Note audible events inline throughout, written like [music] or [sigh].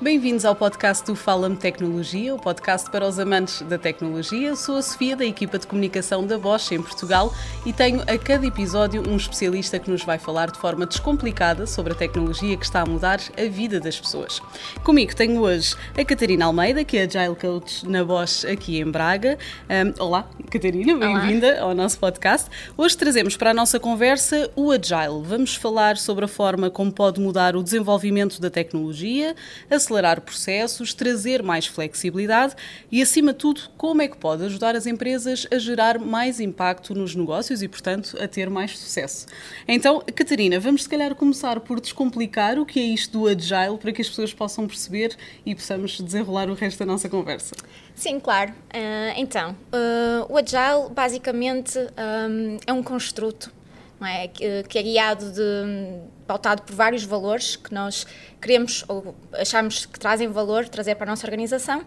Bem-vindos ao podcast do Fala-me Tecnologia, o podcast para os amantes da tecnologia. Sou a Sofia, da equipa de comunicação da Bosch em Portugal e tenho a cada episódio um especialista que nos vai falar de forma descomplicada sobre a tecnologia que está a mudar a vida das pessoas. Comigo tenho hoje a Catarina Almeida, que é Agile Coach na Bosch aqui em Braga. Um, olá, Catarina, bem-vinda ao nosso podcast. Hoje trazemos para a nossa conversa o Agile. Vamos falar sobre a forma como pode mudar o desenvolvimento da tecnologia, a acelerar processos, trazer mais flexibilidade e, acima de tudo, como é que pode ajudar as empresas a gerar mais impacto nos negócios e, portanto, a ter mais sucesso. Então, Catarina, vamos se calhar começar por descomplicar o que é isto do Agile para que as pessoas possam perceber e possamos desenrolar o resto da nossa conversa. Sim, claro. Uh, então, uh, o Agile basicamente um, é um construto é? que, que é guiado de, pautado por vários valores que nós queremos ou achamos que trazem valor trazer para a nossa organização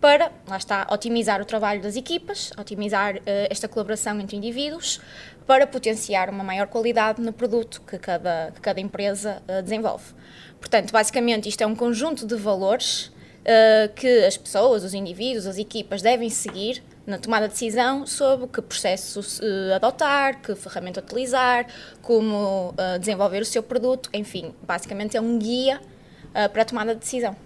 para, lá está, otimizar o trabalho das equipas, otimizar uh, esta colaboração entre indivíduos, para potenciar uma maior qualidade no produto que cada, que cada empresa uh, desenvolve. Portanto, basicamente, isto é um conjunto de valores uh, que as pessoas, os indivíduos, as equipas devem seguir na tomada de decisão sobre que processo uh, adotar, que ferramenta utilizar, como uh, desenvolver o seu produto, enfim, basicamente é um guia uh, para a tomada de decisão.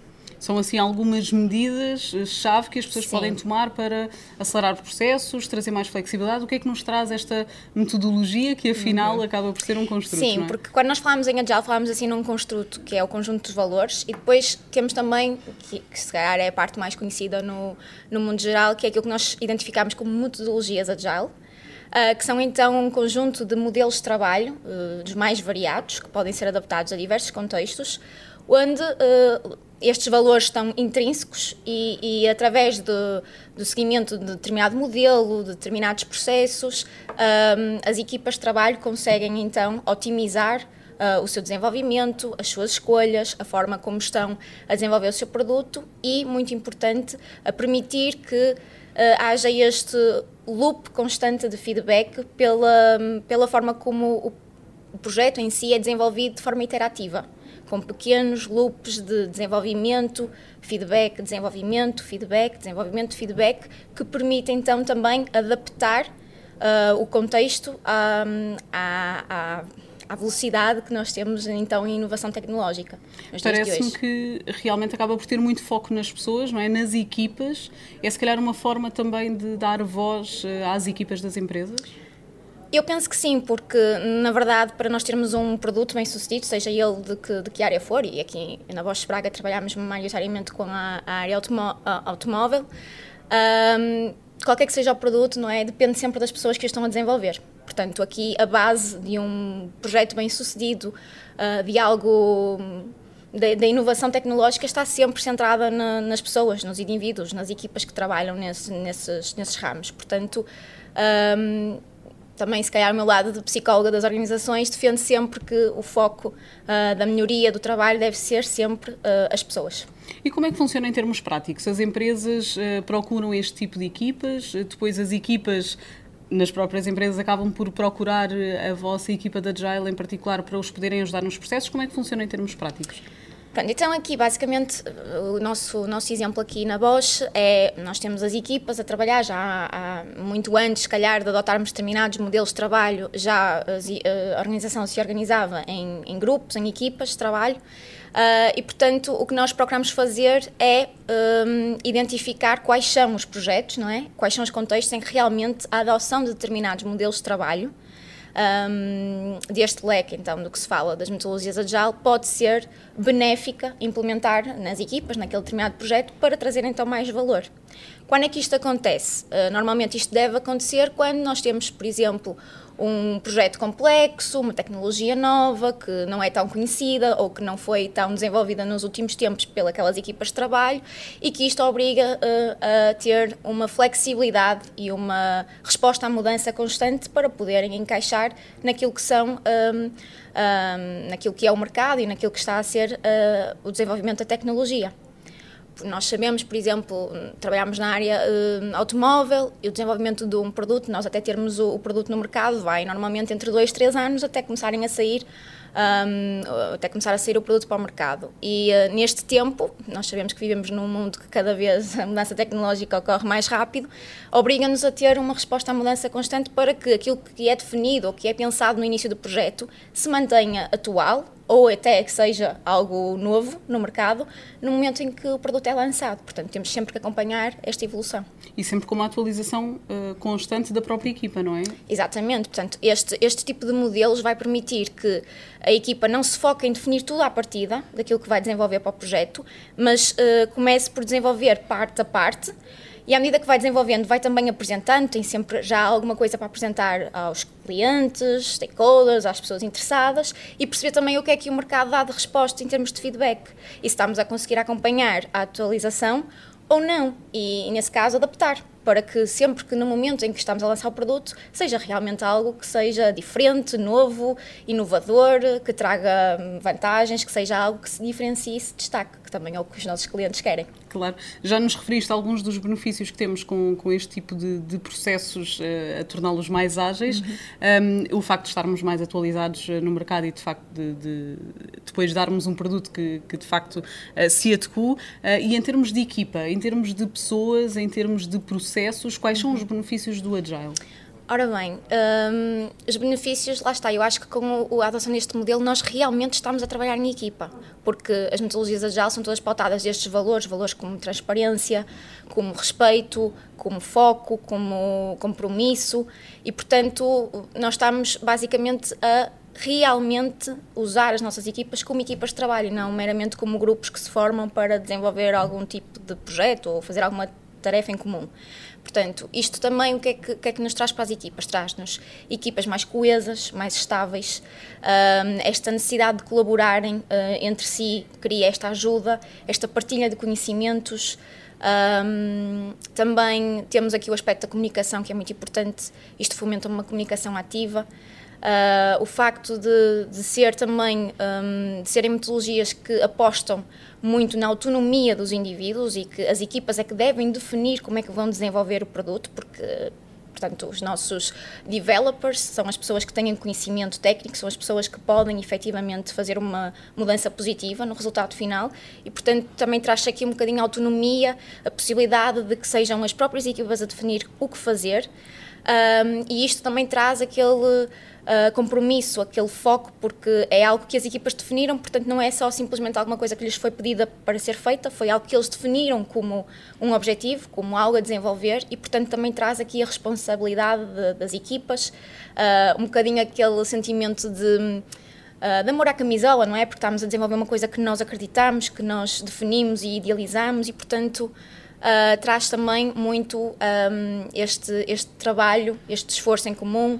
São assim algumas medidas-chave que as pessoas Sim. podem tomar para acelerar processos, trazer mais flexibilidade. O que é que nos traz esta metodologia que afinal uhum. acaba por ser um construto? Sim, é? porque quando nós falamos em Agile, falamos assim num construto que é o conjunto dos valores e depois temos também, que, que se calhar é a parte mais conhecida no, no mundo geral, que é aquilo que nós identificamos como metodologias Agile. Uh, que são então um conjunto de modelos de trabalho, uh, dos mais variados, que podem ser adaptados a diversos contextos, onde uh, estes valores estão intrínsecos e, e através do seguimento de determinado modelo, de determinados processos, um, as equipas de trabalho conseguem então otimizar uh, o seu desenvolvimento, as suas escolhas, a forma como estão a desenvolver o seu produto e, muito importante, a permitir que uh, haja este loop constante de feedback pela, pela forma como o, o projeto em si é desenvolvido de forma iterativa com pequenos loops de desenvolvimento, feedback, desenvolvimento, feedback, desenvolvimento, feedback, que permitem então também adaptar uh, o contexto à, à, à, velocidade que nós temos então em inovação tecnológica. Parece-me que realmente acaba por ter muito foco nas pessoas, não é? nas equipas. É se calhar uma forma também de dar voz uh, às equipas das empresas? Eu penso que sim, porque na verdade para nós termos um produto bem sucedido, seja ele de que, de que área for, e aqui na Bosch Braga trabalhamos maioritariamente com a, a área automó automóvel, um, qualquer que seja o produto, não é, depende sempre das pessoas que o estão a desenvolver. Portanto, aqui a base de um projeto bem sucedido, uh, de algo da, inovação tecnológica está sempre centrada na, nas pessoas, nos indivíduos, nas equipas que trabalham nesse, nesses, nesses ramos. Portanto, um, também, se calhar, o meu lado de psicóloga das organizações, defende sempre que o foco uh, da melhoria do trabalho deve ser sempre uh, as pessoas. E como é que funciona em termos práticos? As empresas uh, procuram este tipo de equipas, depois as equipas nas próprias empresas acabam por procurar a vossa equipa da Agile em particular para os poderem ajudar nos processos. Como é que funciona em termos práticos? Pronto, então aqui basicamente o nosso, nosso exemplo aqui na Bosch é nós temos as equipas a trabalhar já há, há muito antes, se calhar, de adotarmos determinados modelos de trabalho, já a, a organização se organizava em, em, grupos, em equipas de trabalho. Uh, e, portanto, o que nós procuramos fazer é um, identificar quais são os projetos, não é? Quais são os contextos em que realmente a adoção de determinados modelos de trabalho um, deste leque, então, do que se fala das metodologias Agile, pode ser benéfica implementar nas equipas, naquele determinado projeto, para trazer então mais valor. Quando é que isto acontece? Uh, normalmente isto deve acontecer quando nós temos, por exemplo, um projeto complexo, uma tecnologia nova que não é tão conhecida ou que não foi tão desenvolvida nos últimos tempos pelas equipas de trabalho e que isto obriga uh, a ter uma flexibilidade e uma resposta à mudança constante para poderem encaixar naquilo que são um, um, naquilo que é o mercado e naquilo que está a ser uh, o desenvolvimento da tecnologia. Nós sabemos, por exemplo, trabalhamos na área uh, automóvel e o desenvolvimento de um produto, nós até termos o, o, produto no mercado, vai normalmente entre dois, três anos até começarem a sair um, até começar a sair o produto para o mercado. E uh, neste tempo, nós sabemos que vivemos num mundo que cada vez [laughs] a mudança tecnológica ocorre mais rápido, obriga-nos a ter uma resposta à mudança constante para que aquilo que é definido ou que é pensado no início do projeto se mantenha atual ou até que seja algo novo no mercado, no momento em que o produto é lançado. Portanto, temos sempre que acompanhar esta evolução. E sempre com uma atualização uh, constante da própria equipa, não é? Exatamente. Portanto, este, este tipo de modelos vai permitir que a equipa não se foque em definir tudo à partida daquilo que vai desenvolver para o projeto, mas uh, comece por desenvolver parte a parte e à medida que vai desenvolvendo, vai também apresentando, tem sempre já alguma coisa para apresentar aos clientes, stakeholders, às pessoas interessadas e perceber também o que é que o mercado dá de resposta em termos de feedback. E se estamos a conseguir acompanhar a atualização ou não, e nesse caso adaptar para que sempre que no momento em que estamos a lançar o produto seja realmente algo que seja diferente, novo, inovador, que traga vantagens, que seja algo que se diferencie e se destaque, que também é o que os nossos clientes querem. Claro. Já nos referiste a alguns dos benefícios que temos com, com este tipo de, de processos uh, a torná-los mais ágeis. Uhum. Um, o facto de estarmos mais atualizados uh, no mercado e de facto de, de depois darmos um produto que, que de facto uh, se adequa. e em termos de equipa, em termos de pessoas, em termos de processos, quais são os uhum. benefícios do Agile? Ora bem, um, os benefícios, lá está, eu acho que com a adoção deste modelo nós realmente estamos a trabalhar em equipa, porque as metodologias Agile são todas pautadas destes valores, valores como transparência, como respeito, como foco, como compromisso, e portanto nós estamos basicamente a realmente usar as nossas equipas como equipas de trabalho não meramente como grupos que se formam para desenvolver algum tipo de projeto ou fazer alguma tarefa em comum. Portanto, isto também o que é que, que, é que nos traz para as equipas? Traz-nos equipas mais coesas, mais estáveis, uh, esta necessidade de colaborarem uh, entre si cria esta ajuda, esta partilha de conhecimentos. Um, também temos aqui o aspecto da comunicação, que é muito importante, isto fomenta uma comunicação ativa. Uh, o facto de, de ser também, um, de serem metodologias que apostam muito na autonomia dos indivíduos e que as equipas é que devem definir como é que vão desenvolver o produto, porque portanto, os nossos developers são as pessoas que têm conhecimento técnico, são as pessoas que podem efetivamente fazer uma mudança positiva no resultado final e, portanto, também traz aqui um bocadinho a autonomia, a possibilidade de que sejam as próprias equipas a definir o que fazer um, e isto também traz aquele uh, compromisso, aquele foco, porque é algo que as equipas definiram, portanto não é só simplesmente alguma coisa que lhes foi pedida para ser feita, foi algo que eles definiram como um objetivo, como algo a desenvolver e portanto também traz aqui a responsabilidade de, das equipas, uh, um bocadinho aquele sentimento de Uh, de amor à camisola, não é? Porque estamos a desenvolver uma coisa que nós acreditamos, que nós definimos e idealizamos e, portanto, uh, traz também muito um, este, este trabalho, este esforço em comum,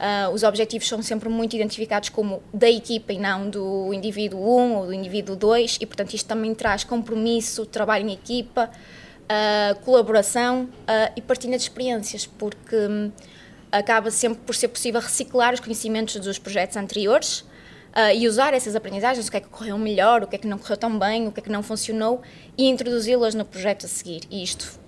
Uh, os objetivos são sempre muito identificados como da equipa e não do indivíduo 1 ou do indivíduo 2, e portanto isto também traz compromisso, trabalho em equipa, uh, colaboração e partilha de experiências, porque um, acaba sempre por ser possível reciclar os conhecimentos dos projetos anteriores. E usar essas aprendizagens, o que é que correu melhor, o que é que não correu tão bem, o que é que não funcionou, e introduzi-las no projeto a seguir. E isto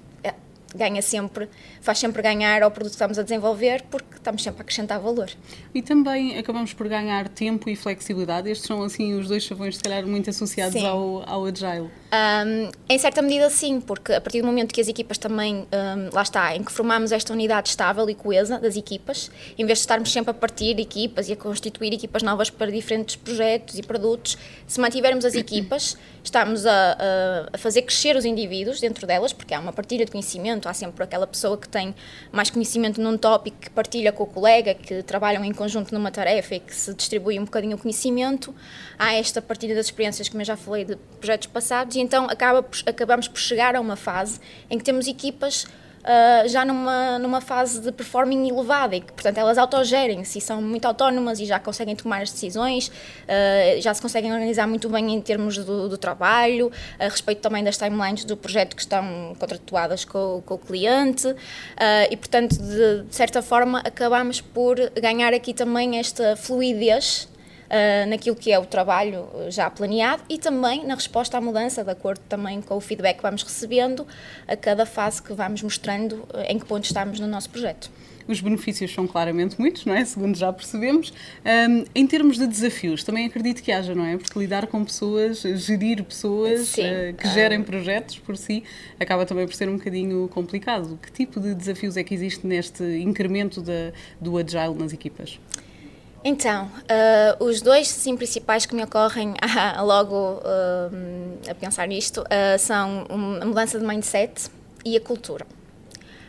ganha sempre, faz sempre ganhar ao produto que estamos a desenvolver, porque estamos sempre a acrescentar valor. E também acabamos por ganhar tempo e flexibilidade. Estes são, assim, os dois chavões, se calhar, muito associados ao, ao Agile. Um, em certa medida, sim, porque a partir do momento que as equipas também, um, lá está, em que formamos esta unidade estável e coesa das equipas, em vez de estarmos sempre a partir equipas e a constituir equipas novas para diferentes projetos e produtos, se mantivermos as equipas, estamos a, a, fazer crescer os indivíduos dentro delas, porque há uma partilha de conhecimento há sempre aquela pessoa que tem mais conhecimento num tópico que partilha com o colega, que trabalham em conjunto numa tarefa e que se distribui um bocadinho o conhecimento. Há esta partilha das experiências, como eu já falei, de projetos passados, então acaba, acabamos por chegar a uma fase em que temos equipas uh, já numa, numa fase de performing elevada e que, portanto, elas autogerem-se e são muito autónomas e já conseguem tomar as decisões, uh, já se conseguem organizar muito bem em termos do, do trabalho, a respeito também das timelines do projeto que estão contratuadas com, com o cliente uh, e, portanto, de, de certa forma, acabamos por ganhar aqui também esta fluidez uh, naquilo que é o trabalho já planeado e também na resposta à mudança, de acordo também com o feedback que vamos recebendo a cada fase que vamos mostrando em que ponto estamos no nosso projeto. Os benefícios são claramente muitos, não é? Segundo já percebemos. Um, em termos de desafios, também acredito que haja, não é? Porque lidar com pessoas, gerir pessoas uh, que gerem projetos por si, acaba também por ser um bocadinho complicado. Que tipo de desafios é que existe neste incremento da, do Agile nas equipas? Então, uh, os dois sim, principais que me ocorrem [laughs] logo uh, a pensar nisto uh, são a mudança de mindset e a cultura.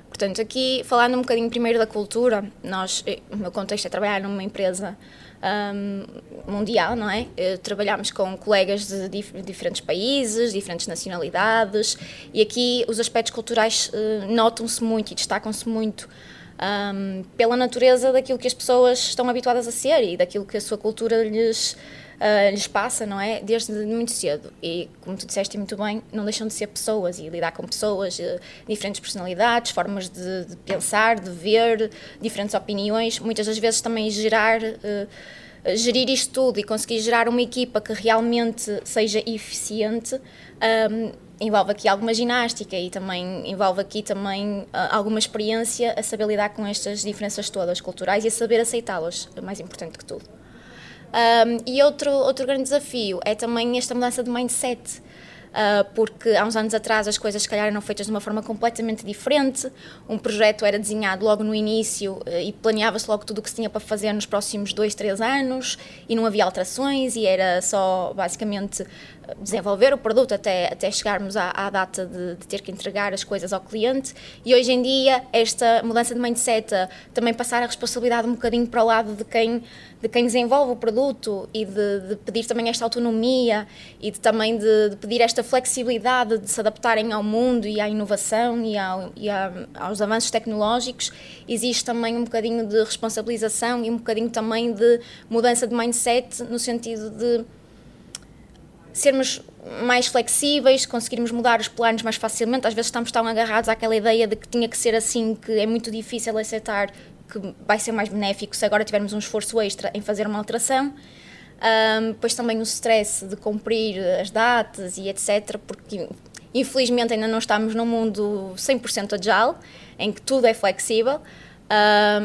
Portanto, aqui falando um bocadinho primeiro da cultura, nós, o meu contexto é trabalhar numa empresa um, mundial, não é? Trabalhamos com colegas de dif diferentes países, diferentes nacionalidades e aqui os aspectos culturais notam-se muito e destacam-se muito um, pela natureza daquilo que as pessoas estão habituadas a ser e daquilo que a sua cultura lhes uh, lhes passa, não é? Desde muito cedo. E, como tu disseste muito bem, não deixam de ser pessoas e lidar com pessoas, uh, diferentes personalidades, formas de, de, pensar, de ver, diferentes opiniões, muitas das vezes também gerar. Uh, gerir isto tudo e conseguir gerar uma equipa que realmente seja eficiente um, envolve aqui alguma ginástica e também envolve aqui também uh, alguma experiência a saber lidar com estas diferenças todas culturais e a saber aceitá-las, é mais importante que tudo. Um, e outro, outro grande desafio é também esta mudança de mindset. Uh, porque há uns anos atrás as coisas se calhar eram feitas de uma forma completamente diferente. Um projeto era desenhado logo no início uh, e planeava-se logo tudo o que se tinha para fazer nos próximos dois, três anos e não havia alterações e era só basicamente desenvolver o produto até, até chegarmos à, à data de, de, ter que entregar as coisas ao cliente. E hoje em dia, esta mudança de mindset, também passar a responsabilidade um bocadinho para o lado de quem, de quem desenvolve o produto e de, de pedir também esta autonomia e de, também de, de, pedir esta flexibilidade de se adaptarem ao mundo e à inovação e, ao, e à, aos avanços tecnológicos, existe também um bocadinho de responsabilização e um bocadinho também de mudança de mindset no sentido de sermos mais flexíveis, conseguirmos mudar os planos mais facilmente. Às vezes estamos tão agarrados àquela ideia de que tinha que ser assim, que é muito difícil aceitar que vai ser mais benéfico se agora tivermos um esforço extra em fazer uma alteração. Um, depois também o stress de cumprir as datas e etc, porque infelizmente ainda não estamos num mundo 100% agile, em que tudo é flexível,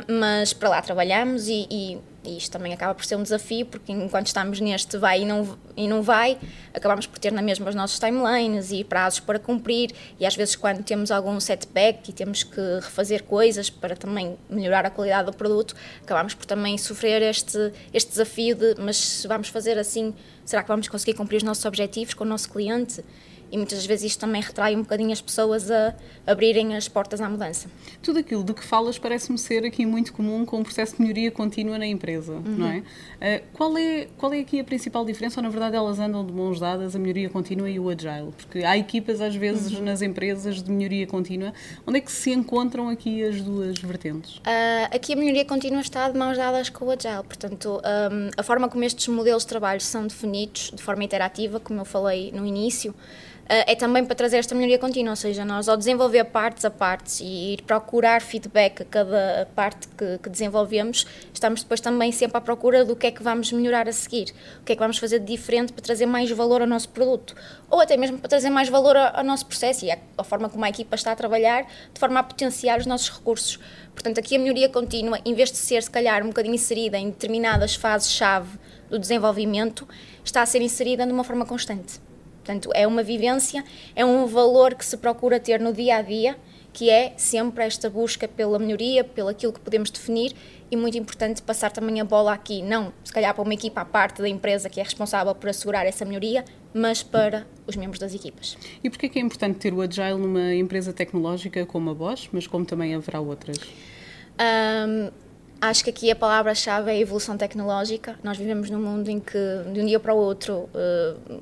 mas para lá trabalhamos e, e e isto também acaba por ser um desafio, porque enquanto estamos neste vai e não, e não vai, acabamos por ter na mesma os nossos timelines e prazos para cumprir, e às vezes quando temos algum setback e temos que refazer coisas para também melhorar a qualidade do produto, acabamos por também sofrer este, este desafio de, mas se vamos fazer assim, será que vamos conseguir cumprir os nossos objetivos com o nosso cliente? E muitas vezes isto também retrai um bocadinho as pessoas a abrirem as portas à mudança. Tudo aquilo de que falas parece-me ser aqui muito comum com o processo de melhoria contínua na empresa, uhum. não é? Uh, qual é? Qual é aqui a principal diferença ou na verdade elas andam de mãos dadas, a melhoria contínua e o agile? Porque há equipas às vezes uhum. nas empresas de melhoria contínua, onde é que se encontram aqui as duas vertentes? Uh, aqui a melhoria contínua está de mãos dadas com o agile, portanto um, a forma como estes modelos de trabalho são definidos de forma interativa, como eu falei no início, é também para trazer esta melhoria contínua, ou seja, nós ao desenvolver partes a partes e ir procurar feedback a cada parte que, que, desenvolvemos, estamos depois também sempre à procura do que é que vamos melhorar a seguir, o que é que vamos fazer de diferente para trazer mais valor ao nosso produto, ou até mesmo para trazer mais valor ao, nosso processo e a forma como a equipa está a trabalhar, de forma a potenciar os nossos recursos. Portanto, aqui a melhoria contínua, em vez de ser, se calhar, um bocadinho inserida em determinadas fases-chave do desenvolvimento, está a ser inserida de uma forma constante. Portanto, é uma vivência, é um valor que se procura ter no dia a dia, que é sempre esta busca pela melhoria, pelo aquilo que podemos definir e muito importante passar também a bola aqui, não se calhar para uma equipa à parte da empresa que é responsável por assegurar essa melhoria, mas para os membros das equipas. E porquê é que é importante ter o Agile numa empresa tecnológica como a Bosch, mas como também haverá outras? Um, Acho que aqui a palavra-chave é a evolução tecnológica. Nós vivemos num mundo em que, de um dia para o outro, uh,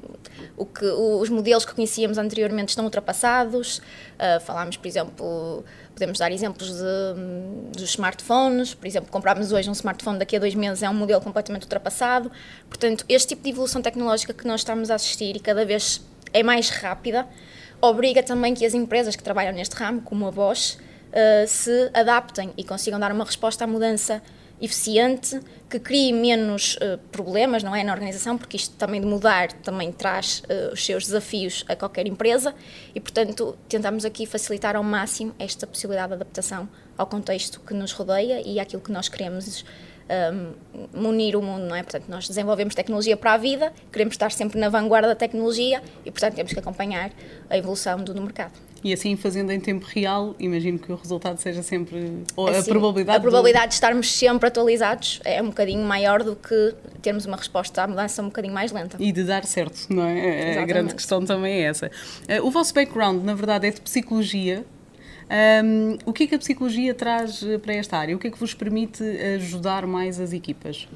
o que, os modelos que conhecíamos anteriormente estão ultrapassados. Uh, falámos, por exemplo, podemos dar exemplos de, dos smartphones. Por exemplo, comprarmos hoje um smartphone daqui a dois meses é um modelo completamente ultrapassado. Portanto, este tipo de evolução tecnológica que nós estamos a assistir e cada vez é mais rápida, obriga também que as empresas que trabalham neste ramo, como a Bosch, uh, se adaptem e consigam dar uma resposta à mudança eficiente, que crie menos uh, problemas, não é, na organização, porque isto também de mudar também traz uh, os seus desafios a qualquer empresa e, portanto, tentamos aqui facilitar ao máximo esta possibilidade de adaptação ao contexto que nos rodeia e àquilo que nós queremos um, munir o mundo, não é? Portanto, nós desenvolvemos tecnologia para a vida, queremos estar sempre na vanguarda da tecnologia e, portanto, temos que acompanhar a evolução do mercado. E assim, fazendo em tempo real, imagino que o resultado seja sempre. Ou assim, a probabilidade. A probabilidade de... de estarmos sempre atualizados é um bocadinho maior do que termos uma resposta à mudança um bocadinho mais lenta. E de dar certo, não é? Exatamente. A grande questão também é essa. Eh, o vosso background, na verdade, é de psicologia. Um, o que é que a psicologia traz eh, para esta área? O que é que vos permite ajudar mais as equipas?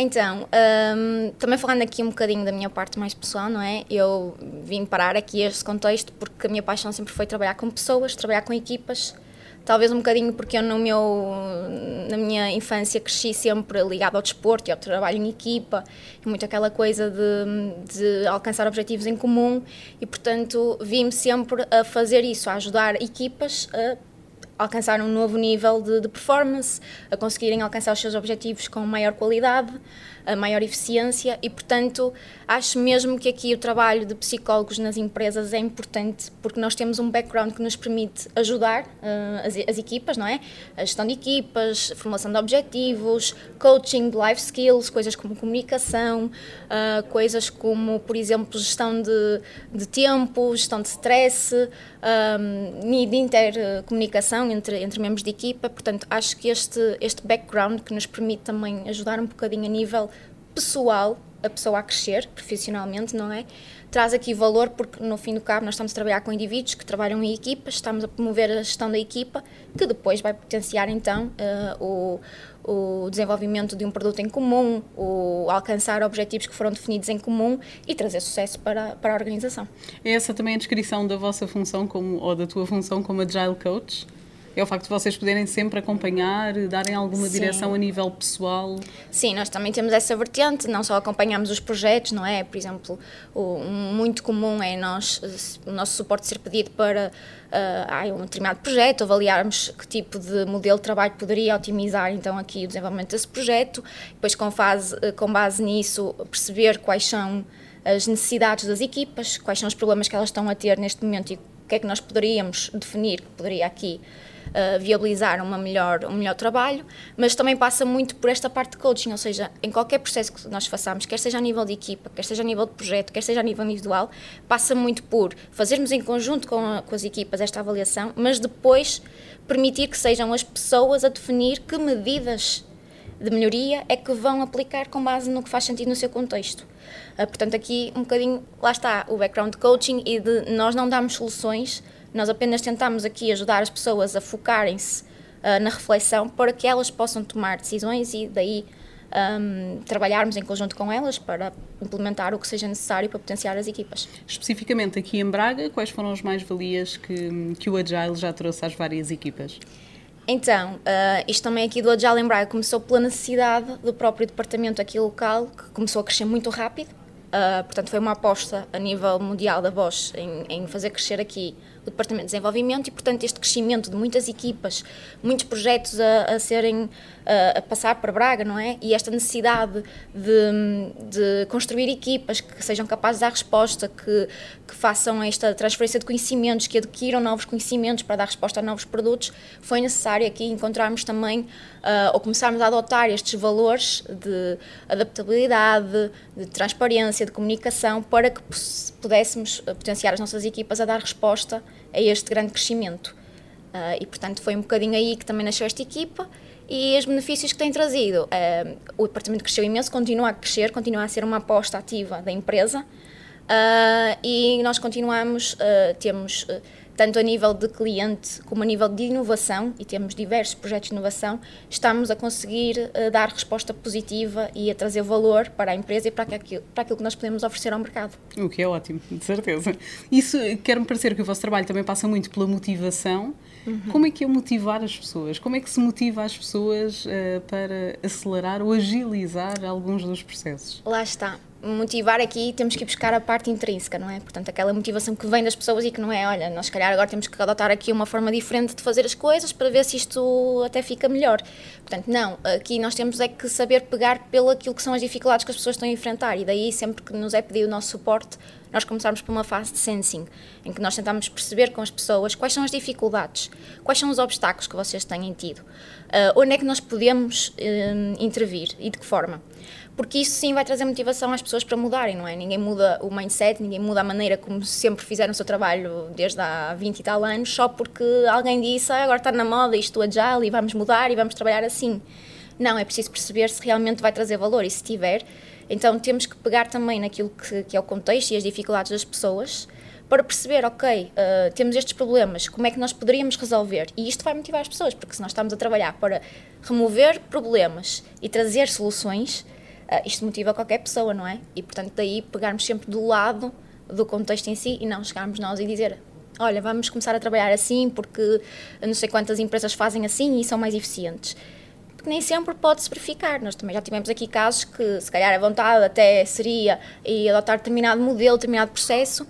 Então, um, também falando aqui um bocadinho da minha parte mais pessoal, não é? Eu vim parar aqui este contexto porque a minha paixão sempre foi trabalhar com pessoas, trabalhar com equipas. Talvez um bocadinho porque eu no meu, na minha infância cresci sempre ligado ao desporto e ao trabalho em equipa, e muito aquela coisa de, de alcançar objetivos em comum e, portanto, vim-me sempre a fazer isso, a ajudar equipas a alcançar um novo nível de, de, performance, a conseguirem alcançar os seus objetivos com maior qualidade, a maior eficiência e, portanto, acho mesmo que aqui o trabalho de psicólogos nas empresas é importante porque nós temos um background que nos permite ajudar uh, as, as, equipas, não é? A gestão de equipas, formulação de objetivos, coaching de life skills, coisas como comunicação, uh, coisas como, por exemplo, gestão de, de tempo, gestão de stress, um, e de intercomunicação entre, entre membros de equipa. Portanto, acho que este, este background que nos permite também ajudar um bocadinho a nível pessoal, a pessoa a crescer profissionalmente, não é? Traz aqui valor porque, no fim do cabo, nós estamos a trabalhar com indivíduos que trabalham em equipas, estamos a promover a gestão da equipa, que depois vai potenciar, então, uh, o o desenvolvimento de um produto em comum, o alcançar objetivos que foram definidos em comum e trazer sucesso para, para a organização. É essa também a descrição da vossa função como, ou da tua função como Agile Coach? É o facto de vocês poderem sempre acompanhar, darem alguma Sim. direção a nível pessoal? Sim, nós também temos essa vertente, não só acompanhamos os projetos, não é? Por exemplo, o, muito comum é nós, o nosso suporte ser pedido para uh, um determinado projeto, avaliarmos que tipo de modelo de trabalho poderia otimizar então aqui o desenvolvimento desse projeto, depois com, fase, com base nisso perceber quais são as necessidades das equipas, quais são os problemas que elas estão a ter neste momento e o que é que nós poderíamos definir que poderia aqui uh, viabilizar uma melhor, um melhor trabalho, mas também passa muito por esta parte de coaching, ou seja, em qualquer processo que nós façamos, quer seja a nível de equipa, quer seja a nível de projeto, quer seja a nível individual, passa muito por fazermos em conjunto com, a, com as equipas esta avaliação, mas depois permitir que sejam as pessoas a definir que medidas de melhoria é que vão aplicar com base no que faz sentido no seu contexto. Uh, portanto, aqui um bocadinho, lá está, o background de coaching e de nós não darmos soluções nós apenas tentamos aqui ajudar as pessoas a focarem-se uh, na reflexão para que elas possam tomar decisões e daí um, trabalharmos em conjunto com elas para implementar o que seja necessário para potenciar as equipas. Especificamente aqui em Braga, quais foram as mais-valias que, que o Agile já trouxe às várias equipas? Então, uh, isto também aqui do Agile em Braga começou pela necessidade do próprio departamento aqui local, que começou a crescer muito rápido. Uh, portanto, foi uma aposta a nível mundial da Bosch em, em fazer crescer aqui o Departamento de Desenvolvimento e, portanto, este crescimento de muitas equipas, muitos projetos a, a serem a, passar para Braga, não é? E esta necessidade de, de, construir equipas que sejam capazes de dar resposta, que, que façam esta transferência de conhecimentos, que adquiram novos conhecimentos para dar resposta a novos produtos, foi necessário aqui encontrarmos também, uh, ou começarmos a adotar estes valores de adaptabilidade, de transparência, de comunicação, para que pudéssemos potenciar as nossas equipas a dar resposta a este grande crescimento. Uh, e, portanto, foi um bocadinho aí que também nasceu esta equipa e os benefícios que tem trazido. Uh, o departamento cresceu imenso, continua a crescer, continua a ser uma aposta ativa da empresa uh, e nós continuamos, temos tanto a nível de cliente como a nível de inovação, e temos diversos projetos de inovação, estamos a conseguir uh, dar resposta positiva e a trazer valor para a empresa e para aquilo, para aquilo que nós podemos oferecer ao mercado. O que é ótimo, de certeza. Isso quer-me parecer que o vosso trabalho também passa muito pela motivação. Uhum. Como é que é motivar as pessoas? Como é que se motiva as pessoas uh, para acelerar ou agilizar alguns dos processos? Lá está motivar aqui temos que ir buscar a parte intrínseca, não é? Portanto, aquela motivação que vem das pessoas e que não é, olha, nós se calhar agora temos que adotar aqui uma forma diferente de fazer as coisas para ver se isto até fica melhor. Portanto, não, aqui nós temos é que saber pegar pelo aquilo que são as dificuldades que as pessoas estão a enfrentar e daí sempre que nos é pedido o nosso suporte, nós começarmos por uma fase de sensing, em que nós tentamos perceber com as pessoas quais são as dificuldades, quais são os obstáculos que vocês têm tido, uh, onde é que nós podemos uh, intervir e de que forma porque isso sim vai trazer motivação às pessoas para mudarem, não é? Ninguém muda o mindset, ninguém muda a maneira como sempre fizeram o seu trabalho desde há 20 e tal anos, só porque alguém disse ah, agora está na moda isto agile e vamos mudar e vamos trabalhar assim. Não, é preciso perceber se realmente vai trazer valor e se tiver, então temos que pegar também naquilo que, que é o contexto e as dificuldades das pessoas para perceber, ok, uh, temos estes problemas, como é que nós poderíamos resolver? E isto vai motivar as pessoas, porque se nós estamos a trabalhar para remover problemas e trazer soluções, Uh, isto motiva qualquer pessoa, não é? E portanto, daí pegarmos sempre do lado do contexto em si e não chegarmos nós e dizer olha, vamos começar a trabalhar assim porque não sei quantas empresas fazem assim e são mais eficientes. Porque nem sempre pode-se verificar. Nós também já tivemos aqui casos que, se calhar, a vontade até seria e adotar determinado modelo, determinado processo,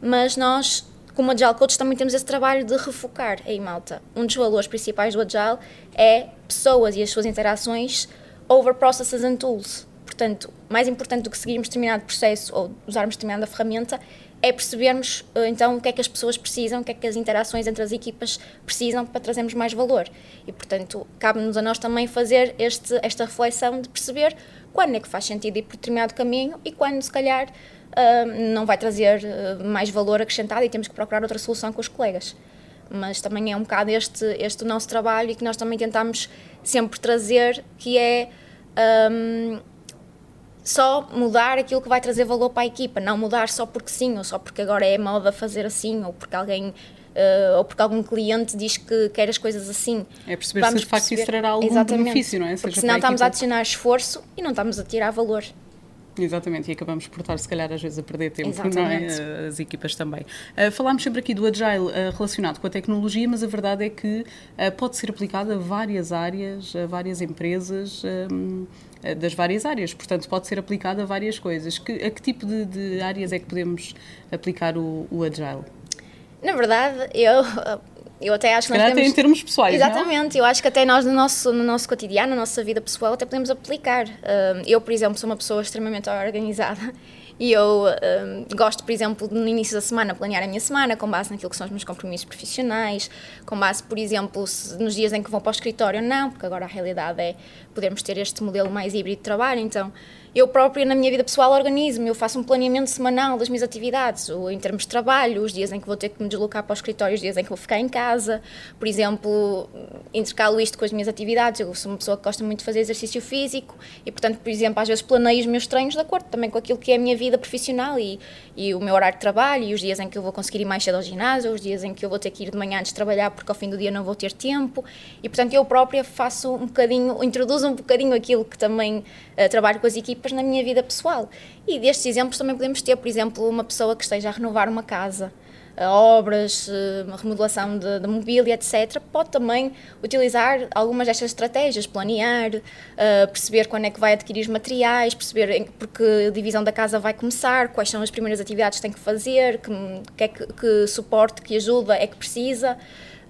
mas nós, como Agile Coach, também temos esse trabalho de refocar. Aí, malta, um dos valores principais do Agile é pessoas e as suas interações over processes and tools. Portanto, mais importante do que seguirmos determinado processo ou usarmos determinada ferramenta é percebermos eh, então o que é que as pessoas precisam, o que é que as interações entre as equipas precisam para trazermos mais valor. E, portanto, cabe-nos a nós também fazer este, esta reflexão de perceber quando é que faz sentido ir por determinado caminho e quando, se calhar, uh, não vai trazer uh, mais valor acrescentado e temos que procurar outra solução com os colegas. Mas também é um bocado este, este nosso trabalho e que nós também tentamos sempre trazer, que é. Um, só mudar aquilo que vai trazer valor para a equipa, não mudar só porque sim, ou só porque agora é moda fazer assim, ou porque alguém Uh, ou porque algum cliente diz que quer as coisas assim. É perceber Vamos se de facto perceber, isso trará algum exatamente, benefício, não é? Seja porque senão estamos a adicionar esforço e não estamos a tirar valor. Exatamente, e acabamos por estar, se calhar, às vezes a perder tempo, Exatamente. não é? As equipas também. Uh, falámos sempre aqui do Agile uh, relacionado com a tecnologia, mas a verdade é que uh, pode ser aplicado a várias áreas, a várias empresas. Um, das várias áreas, portanto pode ser aplicado a várias coisas. Que, a que tipo de, de áreas é que podemos aplicar o, o Agile? Na verdade, eu eu até acho que nós em termos pessoais, Exatamente, não? eu acho que até nós no nosso, no nosso cotidiano, na nossa vida pessoal, até podemos aplicar. eu, por exemplo, sou uma pessoa extremamente organizada e eu gosto, por exemplo, no início da semana planear a minha semana com base naquilo que são os meus compromissos profissionais, com base, por exemplo, se, nos dias em que vou para o escritório, não, porque agora a realidade é podermos ter este modelo mais híbrido de trabalho, então eu própria, na minha vida pessoal, organizo-me. Eu faço um planeamento semanal das minhas atividades, em termos de trabalho, os dias em que vou ter que me deslocar para o escritório, os dias em que vou ficar em casa. Por exemplo, intercalo isto com as minhas atividades. Eu sou uma pessoa que gosta muito de fazer exercício físico e, portanto, por exemplo, às vezes planeio os meus treinos de acordo também com aquilo que é a minha vida profissional e, e o meu horário de trabalho, e os dias em que eu vou conseguir ir mais cedo ao ginásio, os dias em que eu vou ter que ir de manhã antes de trabalhar porque ao fim do dia não vou ter tempo. E, portanto, eu própria faço um bocadinho, introduzo um bocadinho aquilo que também uh, trabalho com as equipas na minha vida pessoal. E destes exemplos também podemos ter, por exemplo, uma pessoa que esteja a renovar uma casa, uh, obras, uh, remodelação de, de mobília, etc., pode também utilizar algumas destas estratégias, planear, perceber quando é que vai adquirir os materiais, perceber porque a divisão da casa vai começar, quais são as primeiras atividades que tem que fazer, que, que, é que, que suporte, que ajuda é que precisa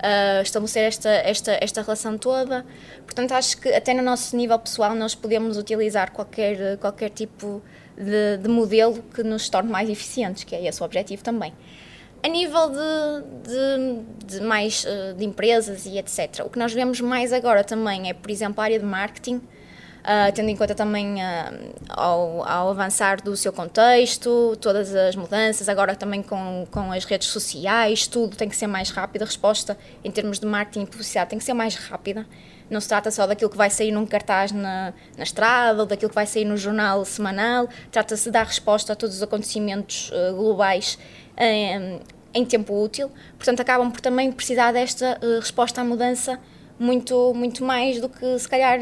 uh, estabelecer esta, esta, esta relação toda. Portanto, acho que até no nosso nível pessoal nós podemos utilizar qualquer, qualquer tipo de, de modelo que nos torne mais eficientes, que é esse o objetivo também. A nível de, de, de, mais uh, de empresas e etc., o que nós vemos mais agora também é, por exemplo, a área de marketing, uh, tendo em conta também uh, ao, ao, avançar do seu contexto, todas as mudanças, agora também com, com as redes sociais, tudo tem que ser mais rápido, a resposta em termos de marketing e publicidade tem que ser mais rápida. Não se trata só daquilo que vai sair num cartaz na, na estrada ou daquilo que vai sair no jornal semanal, trata-se de dar resposta a todos os acontecimentos uh, globais em, em tempo útil, portanto acabam por também precisar desta resposta à mudança muito, muito mais do que se calhar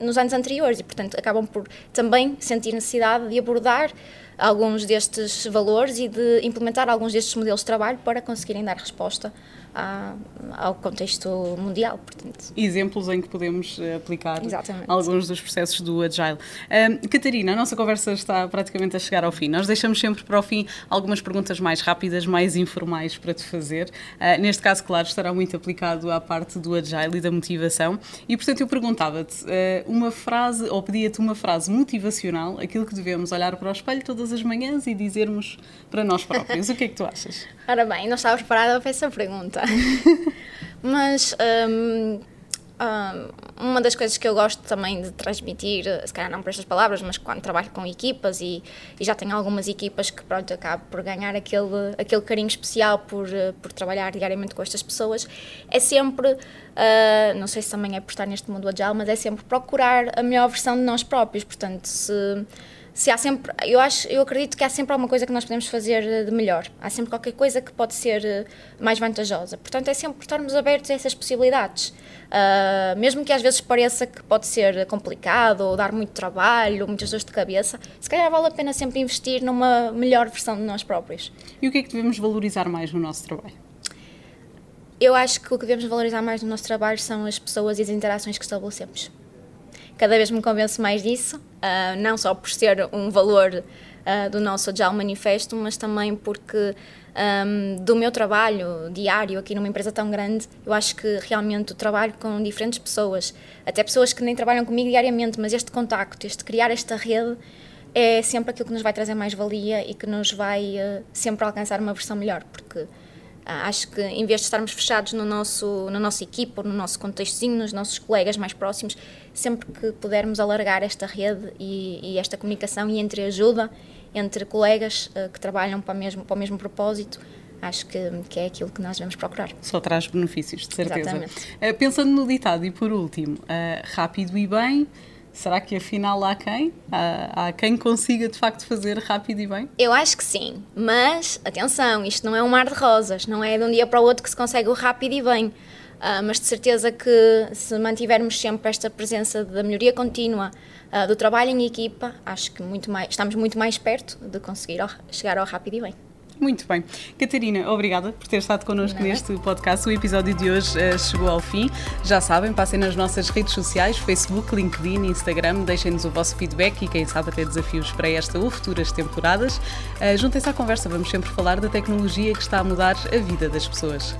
nos anos anteriores e, portanto, acabam por também sentir necessidade de abordar alguns destes valores e de implementar alguns destes modelos de trabalho para conseguirem dar resposta à, ao contexto mundial. Portanto. Exemplos em que podemos eh, aplicar Exatamente. alguns dos processos do Agile. Um, Catarina, a nossa conversa está praticamente a chegar ao fim. Nós deixamos sempre para o fim algumas perguntas mais rápidas, mais informais para te fazer. Uh, neste caso, claro, estará muito aplicado à parte do Agile e da motivação. E, portanto, eu perguntava-te uh, uma frase, ou pedia-te uma frase motivacional, aquilo que devemos olhar para o espelho todas as manhãs e dizermos para nós próprios. o que é que tu achas? [laughs] Ora bem, não estava preparada para essa pergunta. [laughs] Mas um, um, uma das coisas que eu gosto também de transmitir, se calhar não por estas palavras, mas quando trabalho com equipas e, e já tenho algumas equipas que pronto, acabo por ganhar aquele, aquele carinho especial por, por trabalhar diariamente com estas pessoas, é sempre, uh, não sei se também é por estar neste mundo agile, mas é sempre procurar a melhor versão de nós próprios. Portanto, se se há sempre, eu acho, eu acredito que há sempre alguma coisa que nós podemos fazer eh, de melhor. Há sempre qualquer coisa que pode ser eh, mais vantajosa. Portanto, é sempre estarmos abertos a essas possibilidades. Uh, mesmo que às vezes pareça que pode ser complicado ou dar muito trabalho, muitas dores de cabeça, se calhar vale a pena sempre investir numa melhor versão de nós próprios. E o que é que devemos valorizar mais no nosso trabalho? Eu acho que o que devemos valorizar mais no nosso trabalho são as pessoas e as interações que estabelecemos cada vez me convenço mais disso, uh, não só por ser um valor uh, do nosso Agile Manifesto, mas também porque um, do meu trabalho diário aqui numa empresa tão grande, eu acho que realmente o trabalho com diferentes pessoas, até pessoas que nem trabalham comigo diariamente, mas este contacto, este criar esta rede, é sempre aquilo que nos vai trazer mais valia e que nos vai uh, sempre alcançar uma versão melhor, porque acho que em vez de estarmos fechados no nosso, na nossa equipa, no nosso contextozinho, nos nossos colegas mais próximos, sempre que pudermos alargar esta rede e, e esta comunicação e entre ajuda entre colegas uh, que trabalham para o mesmo, para o mesmo propósito, acho que, que, é aquilo que nós devemos procurar. Só traz benefícios, de certeza. Exatamente. Uh, pensando no ditado e por último, uh, rápido e bem, Será que afinal há quem? Há, há, quem consiga de facto fazer rápido e bem? Eu acho que sim, mas atenção, isto não é um mar de rosas, não é de um dia para o outro que se consegue o rápido e bem. Uh, mas de certeza que se mantivermos sempre esta presença da melhoria contínua, uh, do trabalho em equipa, acho que muito mais, estamos muito mais perto de conseguir ao, chegar ao rápido e bem. Muito bem. Catarina, obrigada por ter estado connosco neste podcast. O episódio de hoje uh, chegou ao fim. Já sabem, passem nas nossas redes sociais, Facebook, LinkedIn, Instagram, deixem-nos o vosso feedback e quem sabe até desafios para esta ou futuras temporadas. Uh, Juntem-se à conversa, vamos sempre falar da tecnologia que está a mudar a vida das pessoas.